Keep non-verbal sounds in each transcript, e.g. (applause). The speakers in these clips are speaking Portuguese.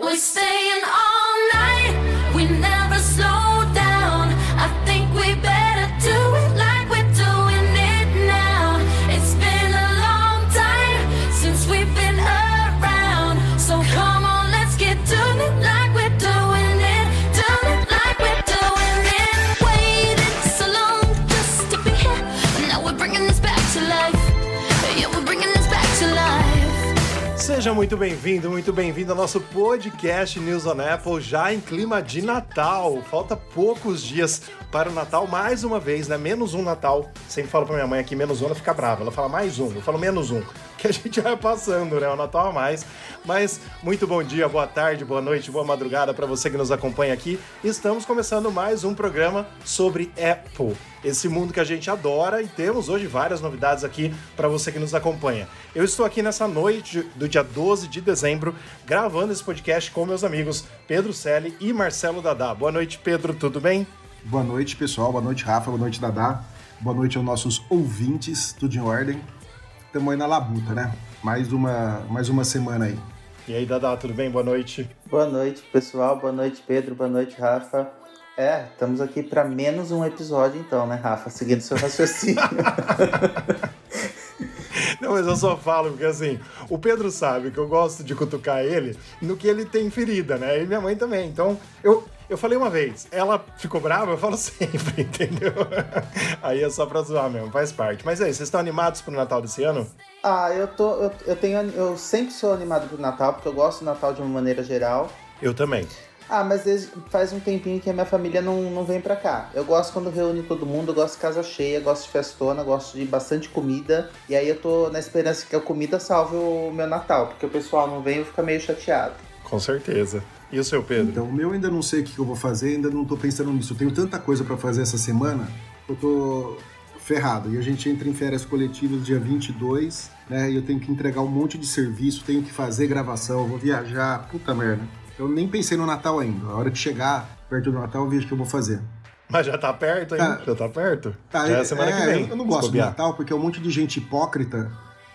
We're staying all Seja muito bem-vindo, muito bem-vindo ao nosso podcast News on Apple, já em clima de Natal. Falta poucos dias para o Natal, mais uma vez, né? Menos um Natal. Sempre falo pra minha mãe aqui, menos um, ela fica brava. Ela fala mais um, eu falo menos um. (laughs) Que a gente vai passando, né? O Natal a mais. Mas muito bom dia, boa tarde, boa noite, boa madrugada para você que nos acompanha aqui. Estamos começando mais um programa sobre Apple esse mundo que a gente adora e temos hoje várias novidades aqui para você que nos acompanha. Eu estou aqui nessa noite do dia 12 de dezembro gravando esse podcast com meus amigos Pedro Selle e Marcelo Dadá. Boa noite, Pedro, tudo bem? Boa noite, pessoal. Boa noite, Rafa. Boa noite, Dadá. Boa noite aos nossos ouvintes. Tudo em ordem. Estamos aí na labuta, né? Mais uma, mais uma semana aí. E aí, Dadá, tudo bem? Boa noite. Boa noite, pessoal. Boa noite, Pedro. Boa noite, Rafa. É, estamos aqui para menos um episódio, então, né, Rafa? Seguindo seu raciocínio. (laughs) Não, mas eu só falo porque assim, o Pedro sabe que eu gosto de cutucar ele no que ele tem ferida, né? E minha mãe também. Então, eu, eu falei uma vez, ela ficou brava, eu falo (laughs) sempre, entendeu? Aí é só pra zoar mesmo, faz parte. Mas aí, vocês estão animados pro Natal desse ano? ah, eu tô. Eu, eu tenho. Eu sempre sou animado pro Natal, porque eu gosto do Natal de uma maneira geral. Eu também. Ah, mas faz um tempinho que a minha família não, não vem pra cá. Eu gosto quando reúne todo mundo, eu gosto de casa cheia, gosto de festona, gosto de bastante comida. E aí eu tô na esperança que a comida salve o meu Natal, porque o pessoal não vem e fica meio chateado. Com certeza. E o seu Pedro? Então, o meu ainda não sei o que eu vou fazer, ainda não tô pensando nisso. Eu tenho tanta coisa para fazer essa semana, que eu tô ferrado. E a gente entra em férias coletivas dia 22, né? E eu tenho que entregar um monte de serviço, tenho que fazer gravação, vou viajar, puta merda. Eu nem pensei no Natal ainda. A hora que chegar perto do Natal, eu vejo o que eu vou fazer. Mas já tá perto, hein? Tá. Já tá perto? Tá, já é semana é, que vem. Eu não gosto do. Natal porque é um monte de gente hipócrita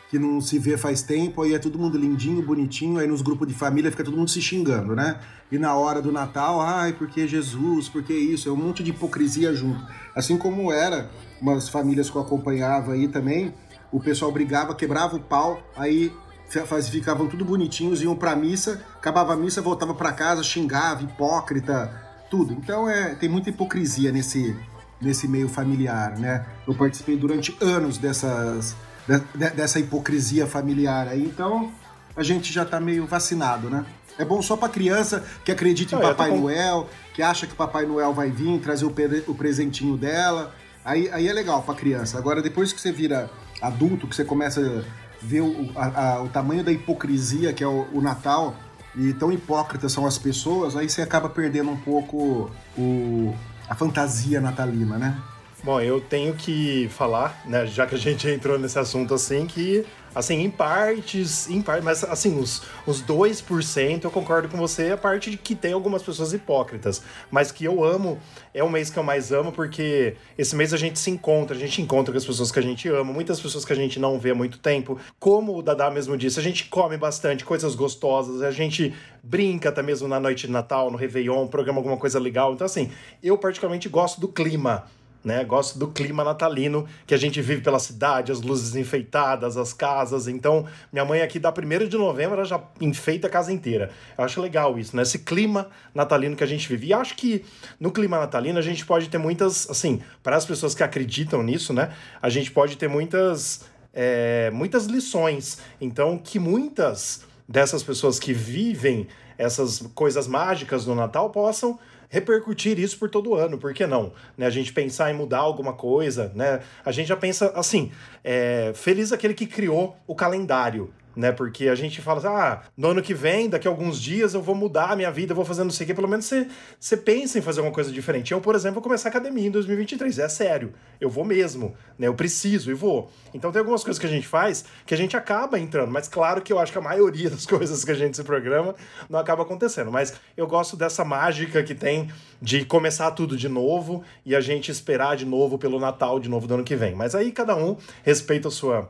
que não se vê faz tempo, aí é todo mundo lindinho, bonitinho, aí nos grupos de família fica todo mundo se xingando, né? E na hora do Natal, ai, porque Jesus, porque isso, é um monte de hipocrisia junto. Assim como era umas famílias que eu acompanhava aí também, o pessoal brigava, quebrava o pau, aí ficavam tudo bonitinhos, iam pra missa, acabava a missa, voltava pra casa, xingava, hipócrita, tudo. Então é, tem muita hipocrisia nesse, nesse meio familiar, né? Eu participei durante anos dessas, de- de- dessa hipocrisia familiar aí, então a gente já tá meio vacinado, né? É bom só pra criança que acredita em eu Papai com- Noel, que acha que Papai Noel vai vir trazer o, o presentinho dela. Aí, aí é legal pra criança. Agora, depois que você vira adulto, que você começa ver o, a- a- o tamanho da hipocrisia que é o, o Natal, e tão hipócritas são as pessoas, aí você acaba perdendo um pouco o, a fantasia natalina, né? Bom, eu tenho que falar, né, já que a gente (laughs) entrou nesse assunto assim, que, assim, em partes, em mas assim, os, os 2% eu concordo com você, a parte de que tem algumas pessoas hipócritas, mas que eu amo, é o mês que eu mais amo, porque esse mês a gente se encontra, a gente encontra com as pessoas que a gente ama, muitas pessoas que a gente não vê há muito tempo, como o Dadá mesmo disse, a gente come bastante coisas gostosas, a gente brinca até mesmo na noite de Natal, no Réveillon, programa alguma coisa legal, então assim, eu particularmente gosto do clima, né? Gosto do clima natalino que a gente vive pela cidade, as luzes enfeitadas, as casas. Então, minha mãe aqui da 1 de novembro ela já enfeita a casa inteira. Eu acho legal isso, né? Esse clima natalino que a gente vive. E acho que no clima natalino a gente pode ter muitas, assim, para as pessoas que acreditam nisso, né? A gente pode ter muitas, é, muitas lições. Então, que muitas dessas pessoas que vivem essas coisas mágicas no Natal possam repercutir isso por todo ano, por que não? Né, a gente pensar em mudar alguma coisa, né? A gente já pensa assim, é, feliz aquele que criou o calendário, né? Porque a gente fala assim, ah, no ano que vem, daqui a alguns dias eu vou mudar a minha vida, eu vou fazer não sei o quê. Pelo menos você, você pensa em fazer alguma coisa diferente. Eu, por exemplo, vou começar a academia em 2023. É sério. Eu vou mesmo, né? Eu preciso e vou. Então tem algumas coisas que a gente faz que a gente acaba entrando. Mas claro que eu acho que a maioria (laughs) das coisas que a gente se programa não acaba acontecendo. Mas eu gosto dessa mágica que tem de começar tudo de novo e a gente esperar de novo pelo Natal de novo do ano que vem. Mas aí cada um respeita a sua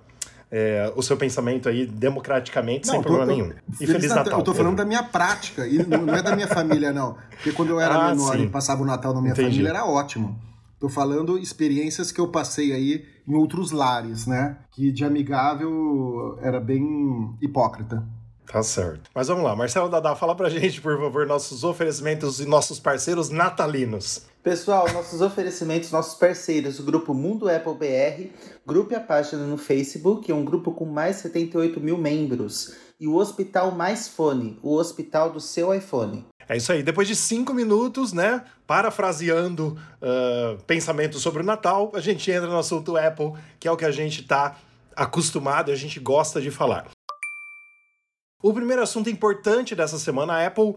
é, o seu pensamento aí democraticamente, sem Não, tô- problema tô- nenhum. E Feliz Natal. Eu tô falando da minha prática, e não não é da minha família, não. Porque quando eu era Ah, menor sim. e passava o Natal na minha Entendi. família, era ótimo. Tô falando experiências que eu passei aí em outros lares, né? Que de amigável era bem hipócrita. Tá certo. Mas vamos lá, Marcelo Dadá, fala pra gente, por favor, nossos oferecimentos e nossos parceiros natalinos. Pessoal, nossos oferecimentos, nossos parceiros, o grupo Mundo Apple BR, grupo e a página no Facebook, é um grupo com mais de 78 mil membros. E o Hospital Mais Fone, o hospital do seu iPhone. É isso aí. Depois de cinco minutos, né? Parafraseando ah, pensamentos sobre o Natal, a gente entra no assunto Apple, que é o que a gente tá acostumado e a gente gosta de falar. O primeiro assunto importante dessa semana, a Apple,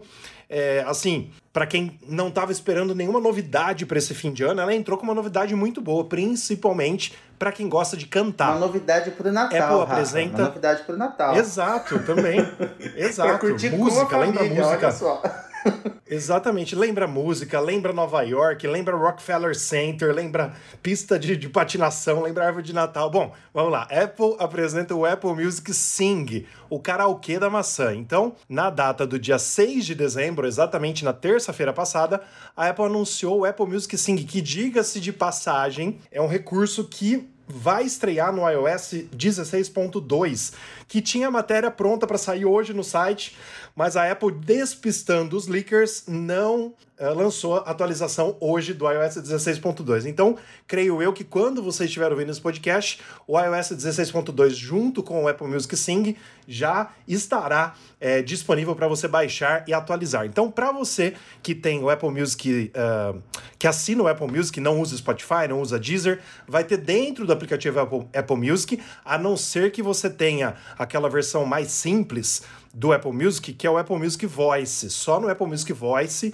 é, assim, para quem não estava esperando nenhuma novidade para esse fim de ano, ela entrou com uma novidade muito boa, principalmente para quem gosta de cantar. Uma novidade pro Natal, Apple Rafa, apresenta- Uma novidade pro Natal. Exato, também. (laughs) Exato. Pra curtir música, lembra família, música. olha só. (laughs) Exatamente, lembra música, lembra Nova York, lembra Rockefeller Center, lembra pista de, de patinação, lembra árvore de Natal. Bom, vamos lá. Apple apresenta o Apple Music Sing, o karaokê da maçã. Então, na data do dia 6 de dezembro, exatamente na terça-feira passada, a Apple anunciou o Apple Music Sing, que, diga-se de passagem, é um recurso que vai estrear no iOS 16.2, que tinha a matéria pronta para sair hoje no site, mas a Apple, despistando os leakers, não eh, lançou a atualização hoje do iOS 16.2. Então, creio eu que quando você estiver ouvindo esse podcast, o iOS 16.2 junto com o Apple Music Sing já estará eh, disponível para você baixar e atualizar. Então, para você que tem o Apple Music, ah, que assina o Apple Music, não usa Spotify, não usa Deezer, vai ter dentro do aplicativo Apple, Apple Music, a não ser que você tenha aquela versão mais simples do Apple Music, que é o Apple Music Voice. Só no Apple Music Voice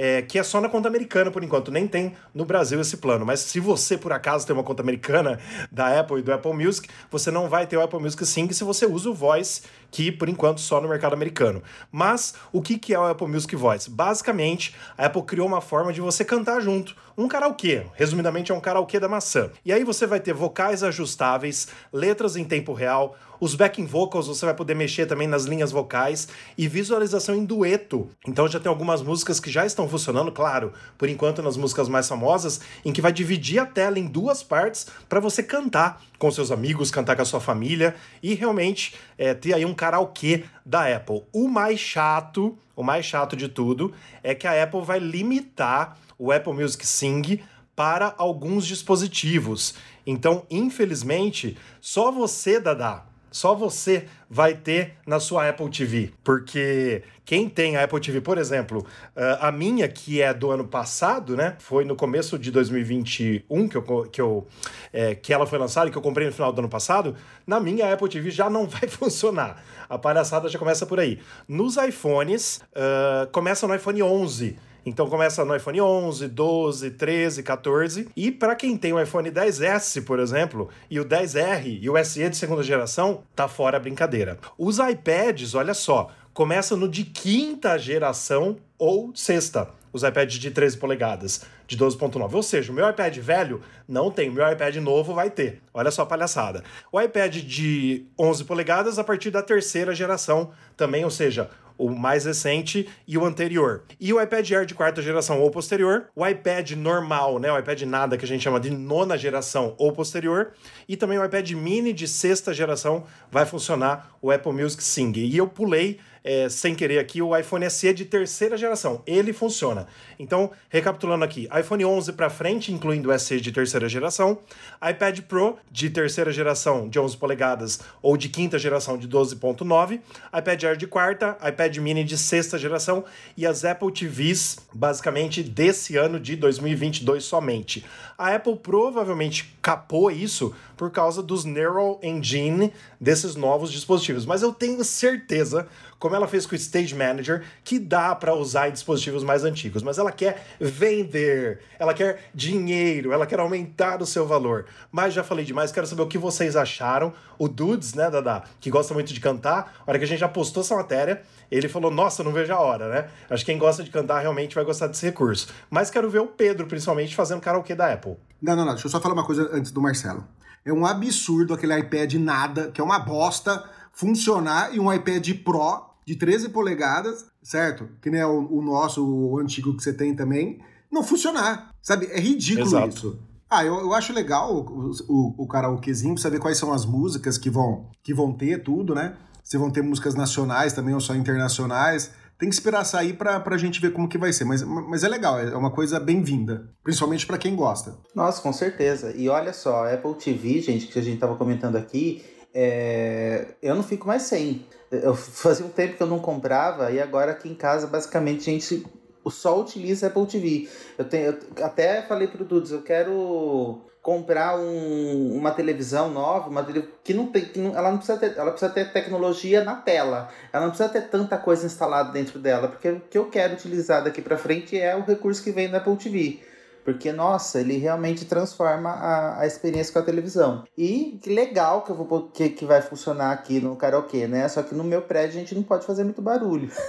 é, que é só na conta americana por enquanto, nem tem no Brasil esse plano. Mas se você por acaso tem uma conta americana da Apple e do Apple Music, você não vai ter o Apple Music Sync se você usa o Voice, que por enquanto só no mercado americano. Mas o que, que é o Apple Music Voice? Basicamente, a Apple criou uma forma de você cantar junto. Um karaokê, resumidamente é um karaokê da maçã. E aí você vai ter vocais ajustáveis, letras em tempo real, os backing vocals você vai poder mexer também nas linhas vocais e visualização em dueto. Então já tem algumas músicas que já estão funcionando, claro, por enquanto nas músicas mais famosas, em que vai dividir a tela em duas partes para você cantar com seus amigos, cantar com a sua família e realmente é, ter aí um karaokê da Apple. O mais chato, o mais chato de tudo, é que a Apple vai limitar o Apple Music Sing para alguns dispositivos. Então, infelizmente, só você, Dadá, só você vai ter na sua Apple TV. Porque quem tem a Apple TV, por exemplo, ah, a minha, que é do ano passado, né? Foi no começo de 2021 que, eu, que, eu, é, que ela foi lançada e que eu comprei no final do ano passado. Na minha Apple TV já não (laughs) vai funcionar. A palhaçada já começa por aí. Nos iPhones, ah, começa no iPhone 11. Então começa no iPhone 11, 12, 13, 14. E para quem tem o iPhone 10S, por exemplo, e o 10R e o SE de segunda geração, tá fora a brincadeira. Os iPads, olha só, começam no de quinta geração ou sexta. Os iPads de 13 polegadas, de 12.9. Ou seja, o meu iPad velho não tem, o meu iPad novo vai ter. Olha só a palhaçada. O iPad de 11 polegadas a partir da terceira geração também, ou seja, o mais recente e o anterior. E o iPad Air de quarta geração ou posterior, o iPad normal, né, o iPad nada que a gente chama de nona geração ou posterior, e também o iPad mini de sexta geração vai funcionar o Apple Music Sing. E eu pulei é, sem querer aqui o iPhone SE de terceira geração. Ele funciona. Então, recapitulando aqui, iPhone 11 para frente, incluindo o SE de terceira geração, iPad Pro de terceira geração de 11 polegadas ou de quinta geração de 12.9, iPad Air de quarta, iPad Mini de sexta geração e as Apple TVs, basicamente desse ano de 2022 somente. A Apple provavelmente capou isso por causa dos Neural Engine desses novos dispositivos, mas eu tenho certeza, como ela fez com o Stage Manager, que dá para usar em dispositivos mais antigos, mas ela quer vender, ela quer dinheiro, ela quer aumentar o seu valor. Mas já falei demais, quero saber o que vocês acharam. O Dudes, né, Dada, que gosta muito de cantar, a hora que a gente já postou essa matéria, ele falou: Nossa, não vejo a hora, né? Acho que quem gosta de cantar realmente vai gostar desse recurso. Mas quero ver o Pedro, principalmente, fazendo karaokê da Apple. Não, não, não. Deixa eu só falar uma coisa antes do Marcelo. É um absurdo aquele iPad nada, que é uma bosta, funcionar e um iPad Pro de 13 polegadas, certo? Que nem é o, o nosso, o antigo que você tem também, não funcionar. Sabe? É ridículo Exato. isso. Ah, eu, eu acho legal o, o, o karaokezinho, pra saber quais são as músicas que vão, que vão ter, tudo, né? Se vão ter músicas nacionais também ou só internacionais. Tem que esperar sair pra, pra gente ver como que vai ser. Mas, mas é legal, é uma coisa bem-vinda. Principalmente pra quem gosta. Nossa, com certeza. E olha só, a Apple TV, gente, que a gente tava comentando aqui, é, eu não fico mais sem. Eu fazia um tempo que eu não comprava e agora aqui em casa, basicamente, a gente só utiliza Apple TV. Eu, tenho, eu até falei pro Dudes, eu quero comprar um, uma televisão nova, uma que não tem, que não, ela não precisa ter, ela precisa ter tecnologia na tela. Ela não precisa ter tanta coisa instalada dentro dela, porque o que eu quero utilizar daqui para frente é o recurso que vem da Apple TV. Porque, nossa, ele realmente transforma a, a experiência com a televisão. E que legal que, eu vou, que, que vai funcionar aqui no karaokê, né? Só que no meu prédio a gente não pode fazer muito barulho. (laughs)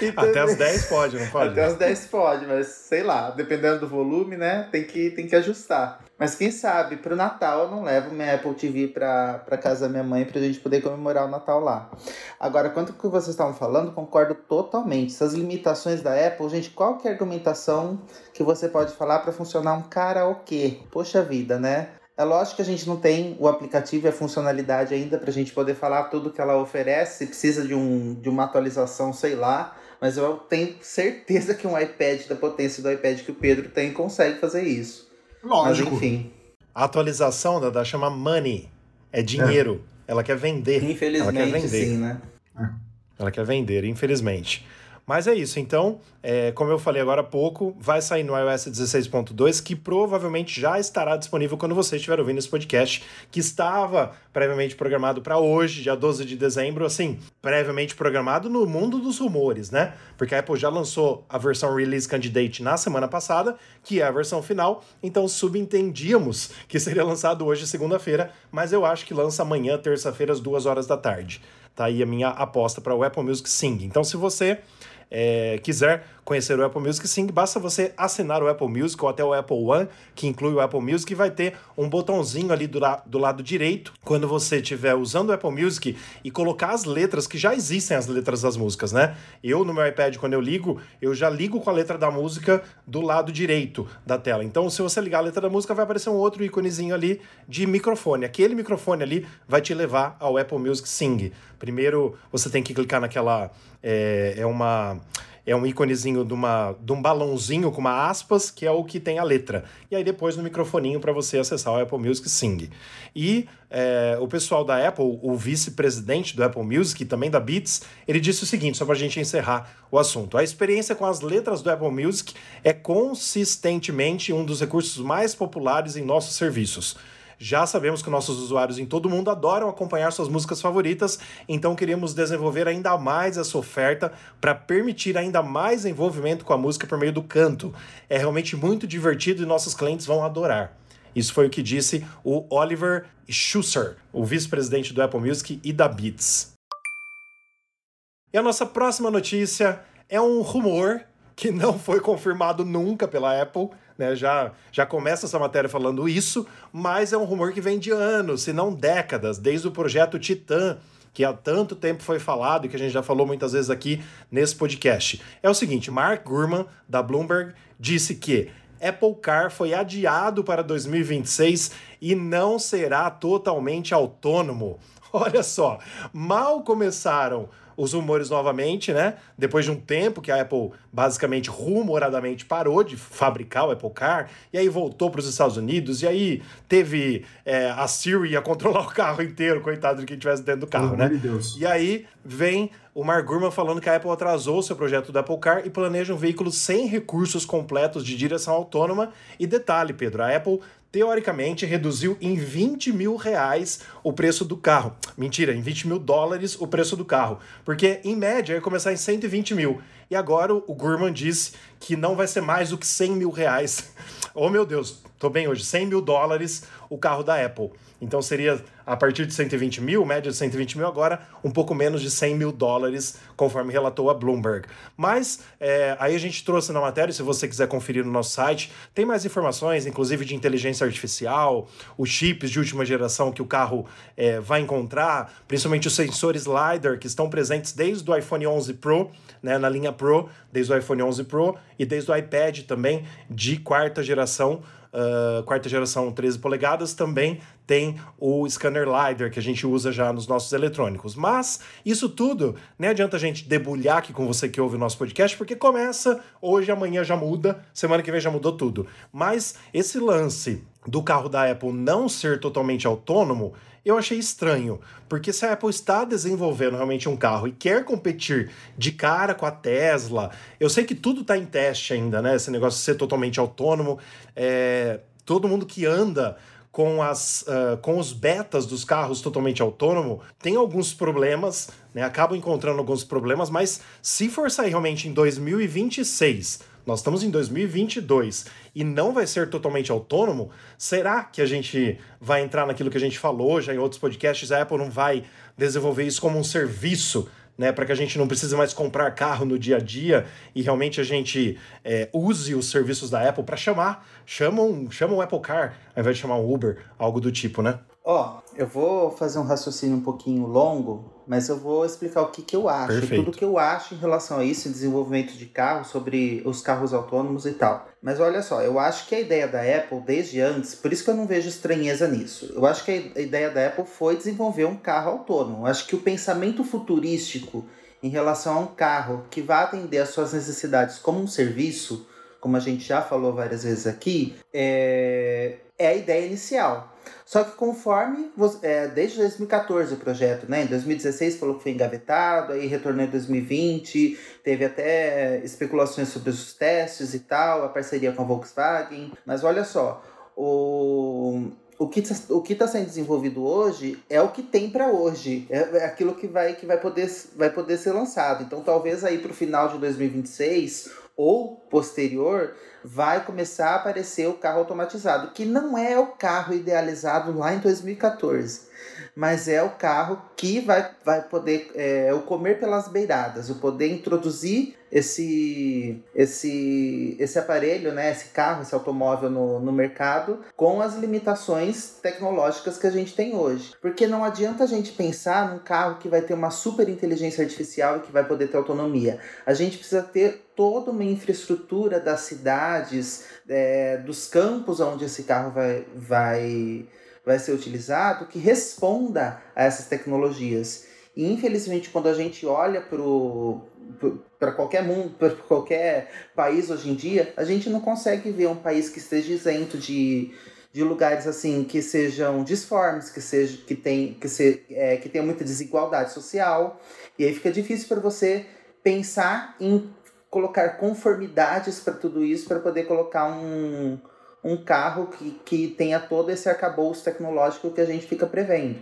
Então, Até as (laughs) 10 pode, não pode? Até as 10 pode, mas sei lá, dependendo do volume, né? Tem que, tem que ajustar. Mas quem sabe, pro Natal eu não levo minha Apple TV pra, pra casa da minha mãe pra gente poder comemorar o Natal lá. Agora, quanto que vocês estavam falando, concordo totalmente. Essas limitações da Apple, gente, qual que é argumentação que você pode falar para funcionar um karaokê? Poxa vida, né? É lógico que a gente não tem o aplicativo e a funcionalidade ainda para a gente poder falar tudo que ela oferece, precisa de, um, de uma atualização, sei lá, mas eu tenho certeza que um iPad da potência do iPad que o Pedro tem consegue fazer isso. Lógico. Mas enfim. A atualização da, da chama money. É dinheiro. Ela quer vender. ela quer Infelizmente, vender. sim, né? Ela quer vender, infelizmente. Mas é isso, então, é, como eu falei agora há pouco, vai sair no iOS 16.2, que provavelmente já estará disponível quando você estiver ouvindo esse podcast, que estava previamente programado para hoje, dia 12 de dezembro, assim, previamente programado no mundo dos rumores, né? Porque a Apple já lançou a versão Release Candidate na semana passada, que é a versão final, então subentendíamos que seria lançado hoje, segunda-feira, mas eu acho que lança amanhã, terça-feira, às duas horas da tarde. Tá aí a minha aposta para o Apple Music Sing. Então, se você é, quiser conhecer o Apple Music Sing, basta você assinar o Apple Music ou até o Apple One, que inclui o Apple Music, e vai ter um botãozinho ali do, la do lado direito, quando você estiver usando o Apple Music e colocar as letras, que já existem as letras das músicas, né? Eu, no meu iPad, quando eu ligo, eu já ligo com a letra da música do lado direito da tela. Então, se você ligar a letra da música, vai aparecer um outro íconezinho ali de microfone. Aquele microfone ali vai te levar ao Apple Music Sing. Primeiro, você tem que clicar naquela... É, é uma é um íconezinho de, uma, de um balãozinho com uma aspas, que é o que tem a letra. E aí depois no microfoninho para você acessar o Apple Music Sing. E é, o pessoal da Apple, o vice-presidente do Apple Music e também da Beats, ele disse o seguinte, só para a gente encerrar o assunto. A experiência com as letras do Apple Music é consistentemente um dos recursos mais populares em nossos serviços. Já sabemos que nossos usuários em todo mundo adoram acompanhar suas músicas favoritas, então queríamos desenvolver ainda mais essa oferta para permitir ainda mais envolvimento com a música por meio do canto. É realmente muito divertido e nossos clientes vão adorar. Isso foi o que disse o Oliver Schusser, o vice-presidente do Apple Music e da Beats. E a nossa próxima notícia é um rumor que não foi confirmado nunca pela Apple, né? Já, já começa essa matéria falando isso, mas é um rumor que vem de anos, se não décadas, desde o projeto Titan, que há tanto tempo foi falado e que a gente já falou muitas vezes aqui nesse podcast. É o seguinte, Mark Gurman, da Bloomberg, disse que Apple Car foi adiado para 2026 e não será totalmente autônomo. (laughs) Olha só, mal começaram os rumores novamente, né? Depois de um tempo que a Apple basicamente rumoradamente parou de fabricar o Apple Car, e aí voltou para os Estados Unidos, e aí teve é, a Siri a controlar (laughs) o carro inteiro, coitado de quem estivesse dentro do carro, Pelo né? de Deus. E aí vem o Mark Gurman falando que a Apple atrasou o seu projeto do Apple Car e planeja um veículo sem recursos completos de direção autônoma. E detalhe, Pedro, a Apple teoricamente reduziu em 20 mil reais o preço do carro. Mentira, em 20 mil dólares o preço do carro. Porque, em média, ia começar em 120 mil. E agora o Gurman disse que não vai ser mais do que 100 mil reais. (laughs) oh, meu Deus, tô bem hoje. 100 mil dólares o carro da Apple. Então seria a partir de 120 mil, média de 120 mil, agora um pouco menos de 100 mil dólares, conforme relatou a Bloomberg. Mas é, aí a gente trouxe na matéria, se você quiser conferir no nosso site, tem mais informações, inclusive de inteligência artificial, os chips de última geração que o carro é, vai encontrar, principalmente os sensores LiDAR que estão presentes desde o iPhone 11 Pro, né, na linha Pro, desde o iPhone 11 Pro e desde o iPad também de quarta geração uh, quarta geração 13 polegadas, também tem o scanner LiDAR que a gente usa já nos nossos eletrônicos. Mas isso tudo, nem adianta a gente debulhar aqui com você que ouve o nosso podcast, porque começa hoje, amanhã já muda, semana que vem já mudou tudo. Mas esse lance do carro da Apple não ser totalmente autônomo, eu achei estranho, porque se a Apple está desenvolvendo realmente um carro e quer competir de cara com a Tesla, eu sei que tudo está em teste ainda, né? Esse negócio de ser totalmente autônomo, é... todo mundo que anda com, as, uh, com os betas dos carros totalmente autônomo tem alguns problemas, né? Acabam encontrando alguns problemas, mas se for sair realmente em 2026 nós estamos em 2022 e não vai ser totalmente autônomo, será que a gente vai entrar naquilo que a gente falou já em outros podcasts? A Apple não vai desenvolver isso como um serviço né, para que a gente não precise mais comprar carro no dia a dia e realmente a gente é, use os serviços da Apple para chamar, chamam, chamam o Apple Car ao invés de chamar um Uber, algo do tipo, né? Ó, eu vou fazer um raciocínio um pouquinho longo, mas eu vou explicar o que, que eu acho, Perfeito. tudo que eu acho em relação a isso, em desenvolvimento de carro, sobre os carros autônomos e tal. Mas olha só, eu acho que a ideia da Apple, desde antes, por isso que eu não vejo estranheza nisso, eu acho que a ideia da Apple foi desenvolver um carro autônomo. Eu acho que o pensamento futurístico em relação a um carro que vai atender às suas necessidades como um serviço, como a gente já falou várias vezes aqui, é, é a ideia inicial. Só que conforme, é, desde 2014 o projeto, né? Em 2016 falou que foi engavetado, aí retornou em 2020, teve até especulações sobre os testes e tal, a parceria com a Volkswagen. Mas olha só, o, o que tá, o está sendo desenvolvido hoje é o que tem para hoje. É, é aquilo que vai, que vai, poder, vai poder ser lançado. Então talvez aí para o final de 2026 ou posterior vai começar a aparecer o carro automatizado, que não é o carro idealizado lá em 2014, mas é o carro que vai, vai poder é, o comer pelas beiradas, o poder introduzir esse, esse, esse aparelho, né, esse carro, esse automóvel no, no mercado com as limitações tecnológicas que a gente tem hoje. Porque não adianta a gente pensar num carro que vai ter uma super inteligência artificial e que vai poder ter autonomia. A gente precisa ter toda uma infraestrutura das cidades, é, dos campos onde esse carro vai, vai, vai ser utilizado que responda a essas tecnologias. E infelizmente, quando a gente olha para qualquer mundo, para qualquer país hoje em dia, a gente não consegue ver um país que esteja isento de, de lugares assim que sejam disformes, que seja que tem que ser é, que tenha muita desigualdade social. E aí fica difícil para você pensar em colocar conformidades para tudo isso para poder colocar um, um carro que, que tenha todo esse arcabouço tecnológico que a gente fica prevendo.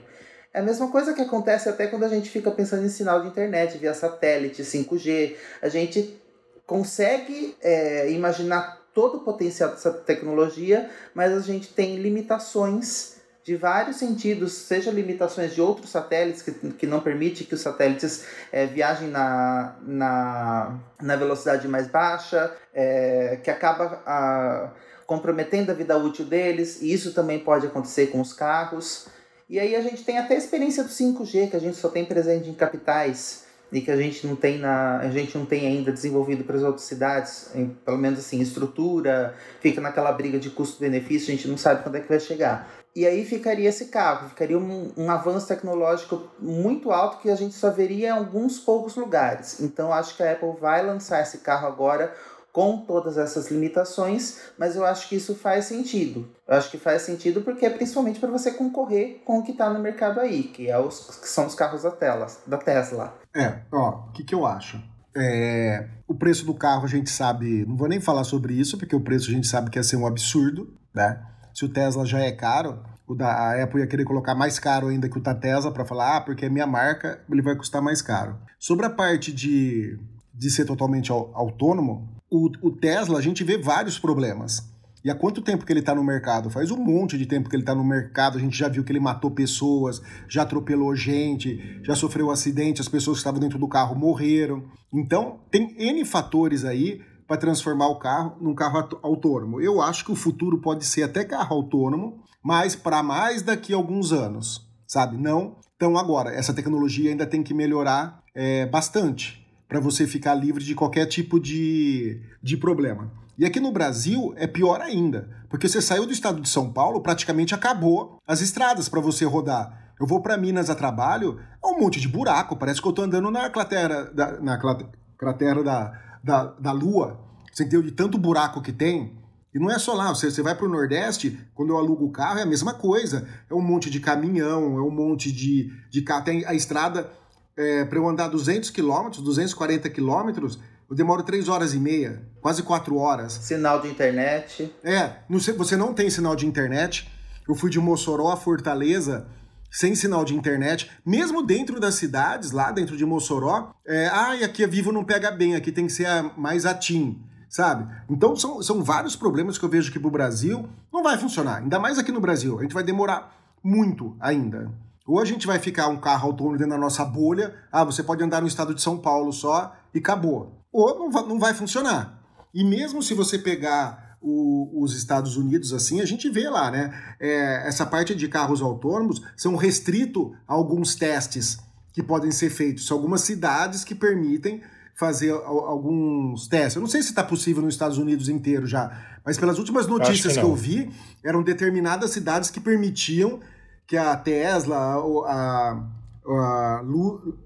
É a mesma coisa que acontece até quando a gente fica pensando em sinal de internet via satélite, 5G. A gente consegue é, imaginar todo o potencial dessa tecnologia, mas a gente tem limitações de vários sentidos, seja limitações de outros satélites que, que não permite que os satélites é, viajem na, na, na velocidade mais baixa, é, que acaba a, comprometendo a vida útil deles, e isso também pode acontecer com os carros. E aí a gente tem até a experiência do 5G, que a gente só tem presente em capitais e que a gente não tem na a gente não tem ainda desenvolvido para as outras cidades, em, pelo menos assim, estrutura, fica naquela briga de custo-benefício, a gente não sabe quando é que vai chegar. E aí ficaria esse carro, ficaria um, um avanço tecnológico muito alto que a gente só veria em alguns poucos lugares. Então acho que a Apple vai lançar esse carro agora com todas essas limitações, mas eu acho que isso faz sentido. Eu acho que faz sentido porque é principalmente para você concorrer com o que está no mercado aí, que, é os, que são os carros da, tela, da Tesla. É, ó, o que, que eu acho? É, o preço do carro a gente sabe, não vou nem falar sobre isso, porque o preço a gente sabe que ia ser um absurdo, né? Se o Tesla já é caro, o da a Apple ia querer colocar mais caro ainda que o da Tesla para falar, ah, porque é minha marca, ele vai custar mais caro. Sobre a parte de, de ser totalmente autônomo, o, o Tesla, a gente vê vários problemas. E há quanto tempo que ele está no mercado? Faz um monte de tempo que ele está no mercado. A gente já viu que ele matou pessoas, já atropelou gente, já sofreu acidente, as pessoas que estavam dentro do carro morreram. Então, tem N fatores aí para transformar o carro num carro autônomo. Eu acho que o futuro pode ser até carro autônomo, mas para mais daqui a alguns anos, sabe? Não. Então, agora, essa tecnologia ainda tem que melhorar é, bastante para você ficar livre de qualquer tipo de, de problema. E aqui no Brasil é pior ainda, porque você saiu do estado de São Paulo, praticamente acabou as estradas para você rodar. Eu vou para Minas a trabalho, é um monte de buraco, parece que eu tô andando na cratera da, na cratera da, da, da Lua. Você entendeu? De tanto buraco que tem. E não é só lá, você, você vai para o Nordeste, quando eu alugo o carro, é a mesma coisa. É um monte de caminhão, é um monte de, de carro. Tem a estrada, é, para eu andar 200 quilômetros, 240 quilômetros, eu demoro três horas e meia, quase quatro horas. Sinal de internet. É, você não tem sinal de internet. Eu fui de Mossoró a Fortaleza sem sinal de internet, mesmo dentro das cidades, lá dentro de Mossoró. É, ah, e aqui a Vivo não pega bem, aqui tem que ser a, mais a TIM, sabe? Então são, são vários problemas que eu vejo que pro Brasil não vai funcionar, ainda mais aqui no Brasil. A gente vai demorar muito ainda. Ou a gente vai ficar um carro autônomo dentro da nossa bolha, ah, você pode andar no estado de São Paulo só e acabou ou não vai, não vai funcionar. E mesmo se você pegar o, os Estados Unidos assim, a gente vê lá, né? É, essa parte de carros autônomos são restrito a alguns testes que podem ser feitos. São algumas cidades que permitem fazer alguns testes. Eu não sei se está possível nos Estados Unidos inteiro já, mas pelas últimas notícias que, que, eu vi, eram determinadas cidades que permitiam que a Tesla, a, a, a Lu,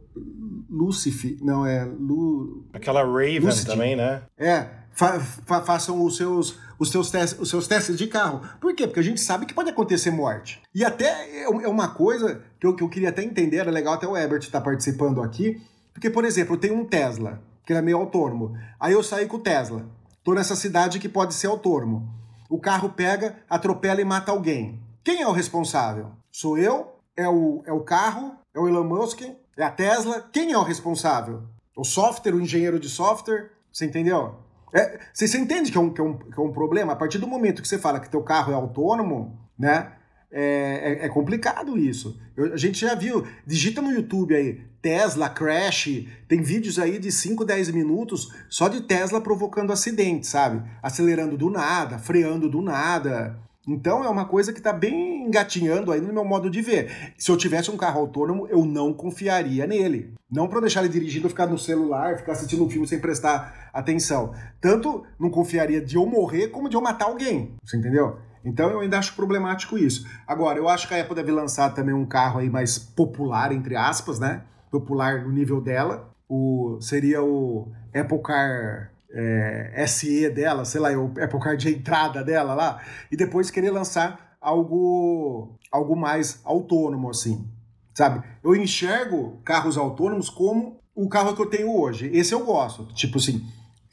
Lucifer, não é Lu... Aquela Raven Lucid. também, né? É, fa fa façam os seus os seus, testes, os seus testes de carro. Por quê? Porque a gente sabe que pode acontecer morte. E até é, é uma coisa que eu, que eu queria até entender, era legal até o Ebert estar tá participando aqui, porque, por exemplo, eu tenho um Tesla, que é meio autônomo. Aí eu saí com o Tesla. Tô nessa cidade que pode ser autônomo. O carro pega, atropela e mata alguém. Quem é o responsável? Sou eu? É o, é o carro? É o Elon Musk? É a Tesla? Quem é o responsável? O software, o engenheiro de software? Você entendeu? É, você, você entende que é, um, que, é um, que é um problema? A partir do momento que você fala que teu carro é autônomo, né? É, é, é complicado isso. Eu, a gente já viu, digita no YouTube aí, Tesla crash, tem vídeos aí de 5, 10 minutos só de Tesla provocando acidente, sabe? Acelerando do nada, freando do nada. Então é uma coisa que está bem engatinhando aí no meu modo de ver. Se eu tivesse um carro autônomo, eu não confiaria nele. Não para deixar ele dirigindo, ficar no celular, ficar assistindo um filme sem prestar atenção. Tanto não confiaria de eu morrer como de eu matar alguém. Você entendeu? Então eu ainda acho problemático isso. Agora, eu acho que a Apple deve lançar também um carro aí mais popular, entre aspas, né? Popular no nível dela. O, seria o Apple Car é, SE dela, sei lá, o Apple Card de entrada dela lá, e depois querer lançar algo, algo mais autônomo, assim, sabe? Eu enxergo carros autônomos como o carro que eu tenho hoje. Esse eu gosto, tipo assim,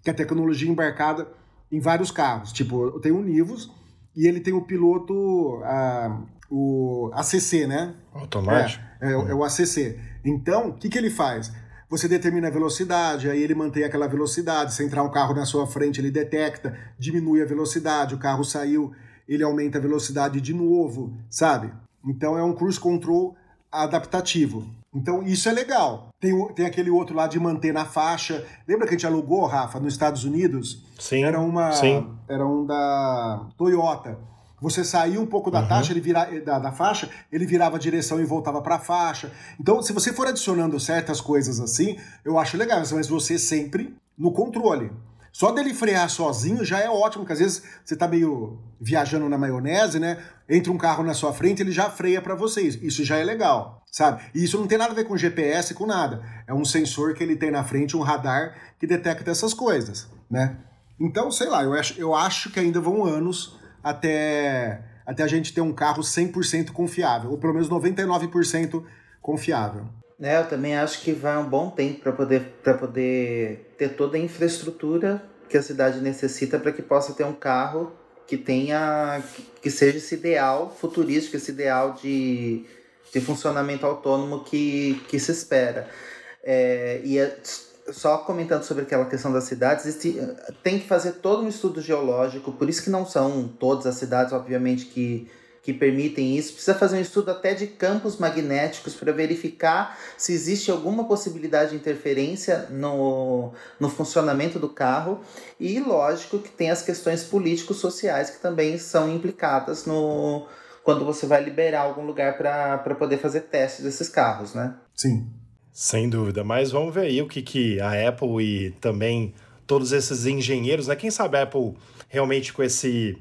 que a tecnologia embarcada em vários carros. Tipo, eu tenho um Nivus e ele tem o piloto, a, o ACC, né? Automático. É, é, é o ACC. Então, o que, que ele faz? Você determina a velocidade, aí ele mantém aquela velocidade. Se entrar um carro na sua frente, ele detecta, diminui a velocidade, o carro saiu, ele aumenta a velocidade de novo, sabe? Então é um cruise control adaptativo. Então isso é legal. Tem, tem aquele outro lá de manter na faixa. Lembra que a gente alugou, Rafa, nos Estados Unidos? Sim. Era uma. Sim. Era um da Toyota você saía um pouco da uhum. taxa, ele vira, da, da, faixa, ele virava a direção e voltava para a faixa. Então, se você for adicionando certas coisas assim, eu acho legal, mas você sempre no controle. Só dele frear sozinho já é ótimo, porque às vezes você tá meio viajando na maionese, né? Entra um carro na sua frente, ele já freia para vocês. Isso já é legal, sabe? E isso não tem nada a ver com GPS, com nada. É um sensor que ele tem na frente, um radar que detecta essas coisas, né? Então, sei lá, eu acho, eu acho que ainda vão anos até, até a gente ter um carro 100% confiável, ou pelo menos 99% confiável. É, eu também acho que vai um bom tempo para poder, poder ter toda a infraestrutura que a cidade necessita para que possa ter um carro que tenha que seja esse ideal futurístico, esse ideal de, de funcionamento autônomo que, que se espera. É, e é, só comentando sobre aquela questão das cidades, existe, tem que fazer todo um estudo geológico, por isso que não são todas as cidades, obviamente, que, que permitem isso. Precisa fazer um estudo até de campos magnéticos para verificar se existe alguma possibilidade de interferência no, no funcionamento do carro. E lógico que tem as questões políticos-sociais que também são implicadas no quando você vai liberar algum lugar para poder fazer testes desses carros, né? Sim. Sem dúvida, mas vamos ver aí o que, que a Apple e também todos esses engenheiros, né? Quem sabe a Apple realmente com esse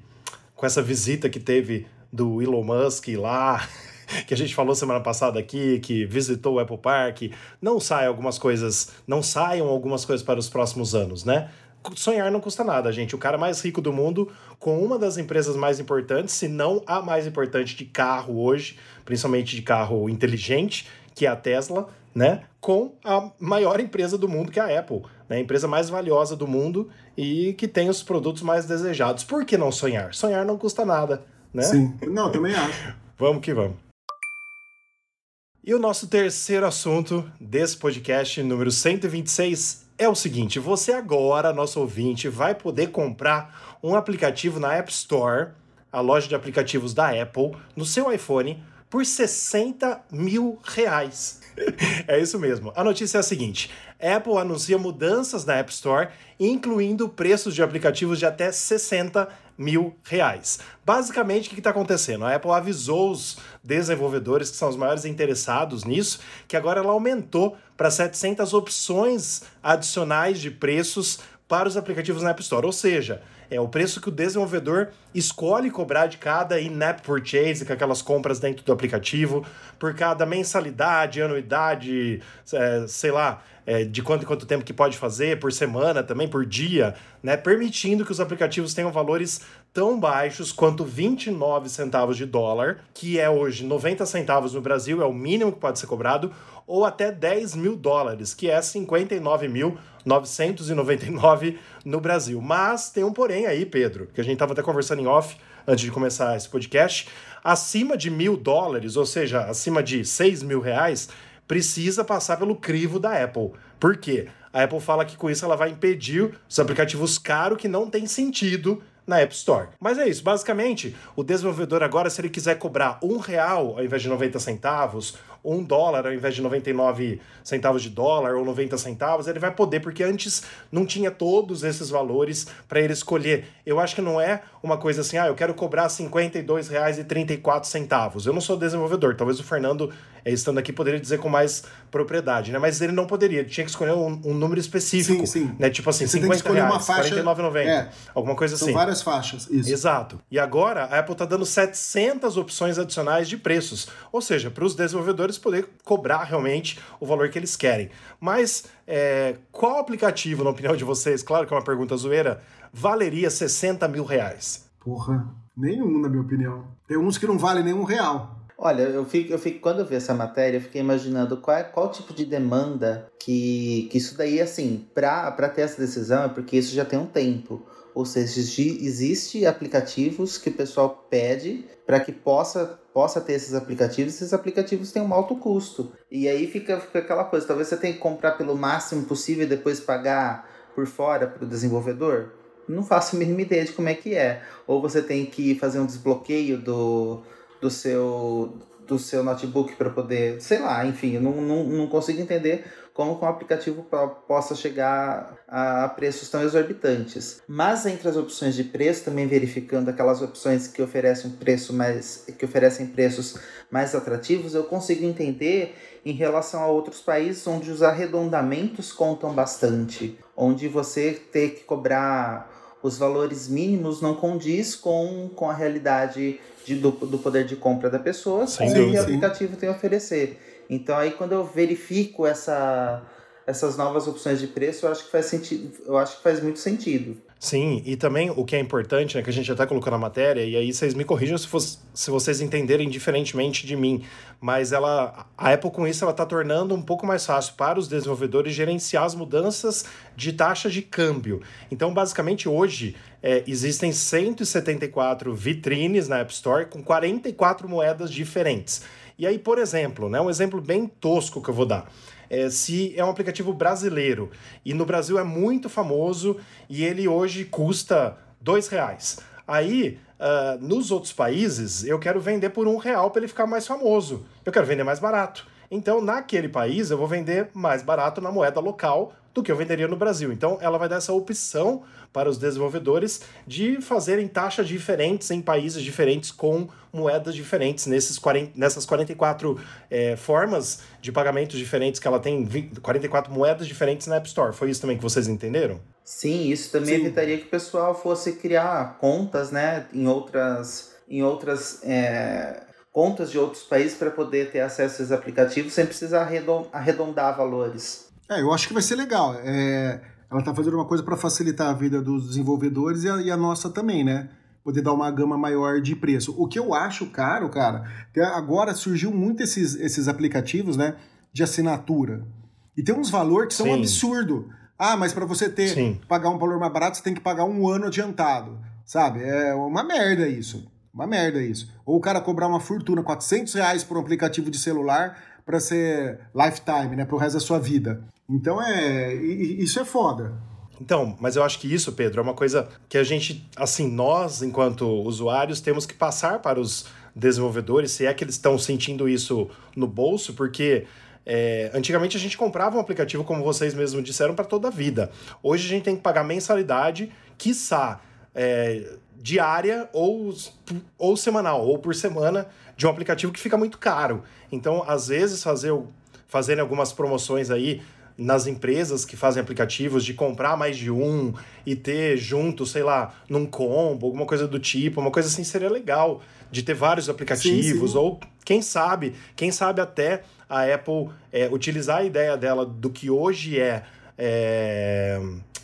com essa visita que teve do Elon Musk lá, (laughs) que a gente falou semana passada aqui, que visitou o Apple Park, não saem algumas coisas, não saiam algumas coisas para os próximos anos, né? Sonhar não custa nada, gente. O cara mais rico do mundo, com uma das empresas mais importantes, se não a mais importante de carro hoje, principalmente de carro inteligente, que é a Tesla, né? Com a maior empresa do mundo, que é a Apple, né? A empresa mais valiosa do mundo e que tem os produtos mais desejados. Por que não sonhar? Sonhar não custa nada, né? Sim. Não, também acho. Vamos que vamos. E o nosso terceiro assunto desse podcast, número 126, é o seguinte: você agora, nosso ouvinte, vai poder comprar um aplicativo na App Store, a loja de aplicativos da Apple, no seu iPhone, por 60 mil reais. (laughs) é isso mesmo. A notícia é a seguinte: Apple anuncia mudanças na App Store, incluindo preços de aplicativos de até 60 mil reais. Basicamente, o que está acontecendo? A Apple avisou os desenvolvedores, que são os maiores interessados nisso, que agora ela aumentou para 700 opções adicionais de preços para os aplicativos na App Store. Ou seja, é o preço que o desenvolvedor escolhe cobrar de cada in-app purchase, com aquelas compras dentro do aplicativo, por cada mensalidade, anuidade, é, sei lá, é, de quanto em quanto tempo que pode fazer, por semana também, por dia, né? Permitindo que os aplicativos tenham valores tão baixos quanto 29 centavos de dólar, que é hoje 90 centavos no Brasil, é o mínimo que pode ser cobrado, ou até 10 mil dólares, que é 59.999 no Brasil. Mas tem um porém aí, Pedro, que a gente estava até conversando em off antes de começar esse podcast. Acima de mil dólares, ou seja, acima de 6 mil reais, precisa passar pelo crivo da Apple. Por quê? A Apple fala que com isso ela vai impedir os aplicativos caros que não tem sentido na App Store. Mas é isso, basicamente, o desenvolvedor agora, se ele quiser cobrar um real ao invés de 90 centavos, um dólar ao invés de 99 centavos de dólar ou 90 centavos, ele vai poder, porque antes não tinha todos esses valores para ele escolher. Eu acho que não é uma coisa assim, ah, eu quero cobrar R$ 52,34. Eu não sou desenvolvedor, talvez o Fernando, eh, estando aqui, poderia dizer com mais propriedade, né? Mas ele não poderia, ele tinha que escolher um, um número específico. Sim, sim. Né? Tipo assim, Você 50 tem que escolher reais, uma faixa. 49,90, É. alguma coisa São assim. várias faixas. Isso. Exato. E agora a Apple está dando 700 opções adicionais de preços, ou seja, para os desenvolvedores poder cobrar realmente o valor que eles querem. Mas é, qual aplicativo, na opinião de vocês, claro que é uma pergunta zoeira, valeria 60 mil reais? Porra, nenhum, na minha opinião. Tem uns que não valem nenhum real. Olha, eu fico, eu fico, quando eu vi essa matéria, eu fiquei imaginando qual, é- qual tipo de demanda que, que isso daí, assim, para ter essa decisão, é porque isso já tem um tempo. Ou seja, exi- existe aplicativos que o pessoal pede para que possa, possa ter esses aplicativos, esses aplicativos têm um alto custo. E aí fica, fica aquela coisa, talvez você tenha que comprar pelo máximo possível e depois pagar por fora para o desenvolvedor. Não faço a mínima ideia de como é que é. Ou você tem que fazer um desbloqueio do, do seu do seu notebook para poder, sei lá, enfim, não, não, não consigo entender como que um aplicativo po- possa chegar a preços tão exorbitantes. Mas entre as opções de preço, também verificando aquelas opções que oferecem preço mais que oferecem preços mais atrativos, eu consigo entender em relação a outros países onde os arredondamentos contam bastante, onde você ter que cobrar os valores mínimos não condiz com, com a realidade de, do, do poder de compra da pessoa, o que o aplicativo tem a oferecer. Então aí quando eu verifico essa, essas novas opções de preço, eu acho que faz sentido, eu acho que faz muito sentido. Sim, e também o que é importante, né, que a gente até colocou na matéria, e aí vocês me corrijam se, fosse- se vocês entenderem diferentemente de mim, mas ela, a Apple com isso está tornando um pouco mais fácil para os desenvolvedores gerenciar as mudanças de taxa de câmbio. Então, basicamente, hoje é, existem 174 vitrines na App Store com 44 moedas diferentes. E aí, por exemplo, né, um exemplo bem tosco que eu vou dar. É, se é um aplicativo brasileiro. E no Brasil é muito famoso e ele hoje custa dois reais. Aí, uh, nos outros países, eu quero vender por um real para ele ficar mais famoso. Eu quero vender mais barato. Então, naquele país, eu vou vender mais barato na moeda local do que eu venderia no Brasil. Então, ela vai dar essa opção para os desenvolvedores de fazerem taxas diferentes em países diferentes com moedas diferentes nesses 40, nessas 44 é, formas de pagamentos diferentes que ela tem, 44 moedas diferentes na App Store. Foi isso também que vocês entenderam? Sim, isso também Sim. evitaria que o pessoal fosse criar contas, né, em outras, em outras é, contas de outros países para poder ter acesso a esses aplicativos sem precisar arredondar valores. É, eu acho que vai ser legal. É, ela está fazendo uma coisa para facilitar a vida dos desenvolvedores e a, e a, nossa também, né? Poder dar uma gama maior de preço. O que eu acho caro, cara, que agora surgiu muito esses, esses aplicativos, né? De assinatura. E tem uns valores que são Sim. um absurdo. Ah, mas para você ter Sim. pagar um valor mais barato, você tem que pagar um ano adiantado. Sabe? É uma merda isso. Uma merda isso. Ou o cara cobrar uma fortuna, 400 reais por um aplicativo de celular para ser lifetime, né? Pro resto da sua vida. Então é. Isso é foda. Então, mas eu acho que isso, Pedro, é uma coisa que a gente, assim, nós, enquanto usuários, temos que passar para os desenvolvedores, se é que eles estão sentindo isso no bolso, porque é, antigamente a gente comprava um aplicativo, como vocês mesmos disseram, para toda a vida. Hoje a gente tem que pagar mensalidade, quiçá é, diária ou, ou semanal, ou por semana, de um aplicativo que fica muito caro. Então, às vezes, fazer, fazerem algumas promoções aí nas empresas que fazem aplicativos de comprar mais de um e ter junto, sei lá, num combo, alguma coisa do tipo, uma coisa assim seria legal de ter vários aplicativos sim, sim. ou quem sabe, quem sabe até a Apple é, utilizar a ideia dela do que hoje é, é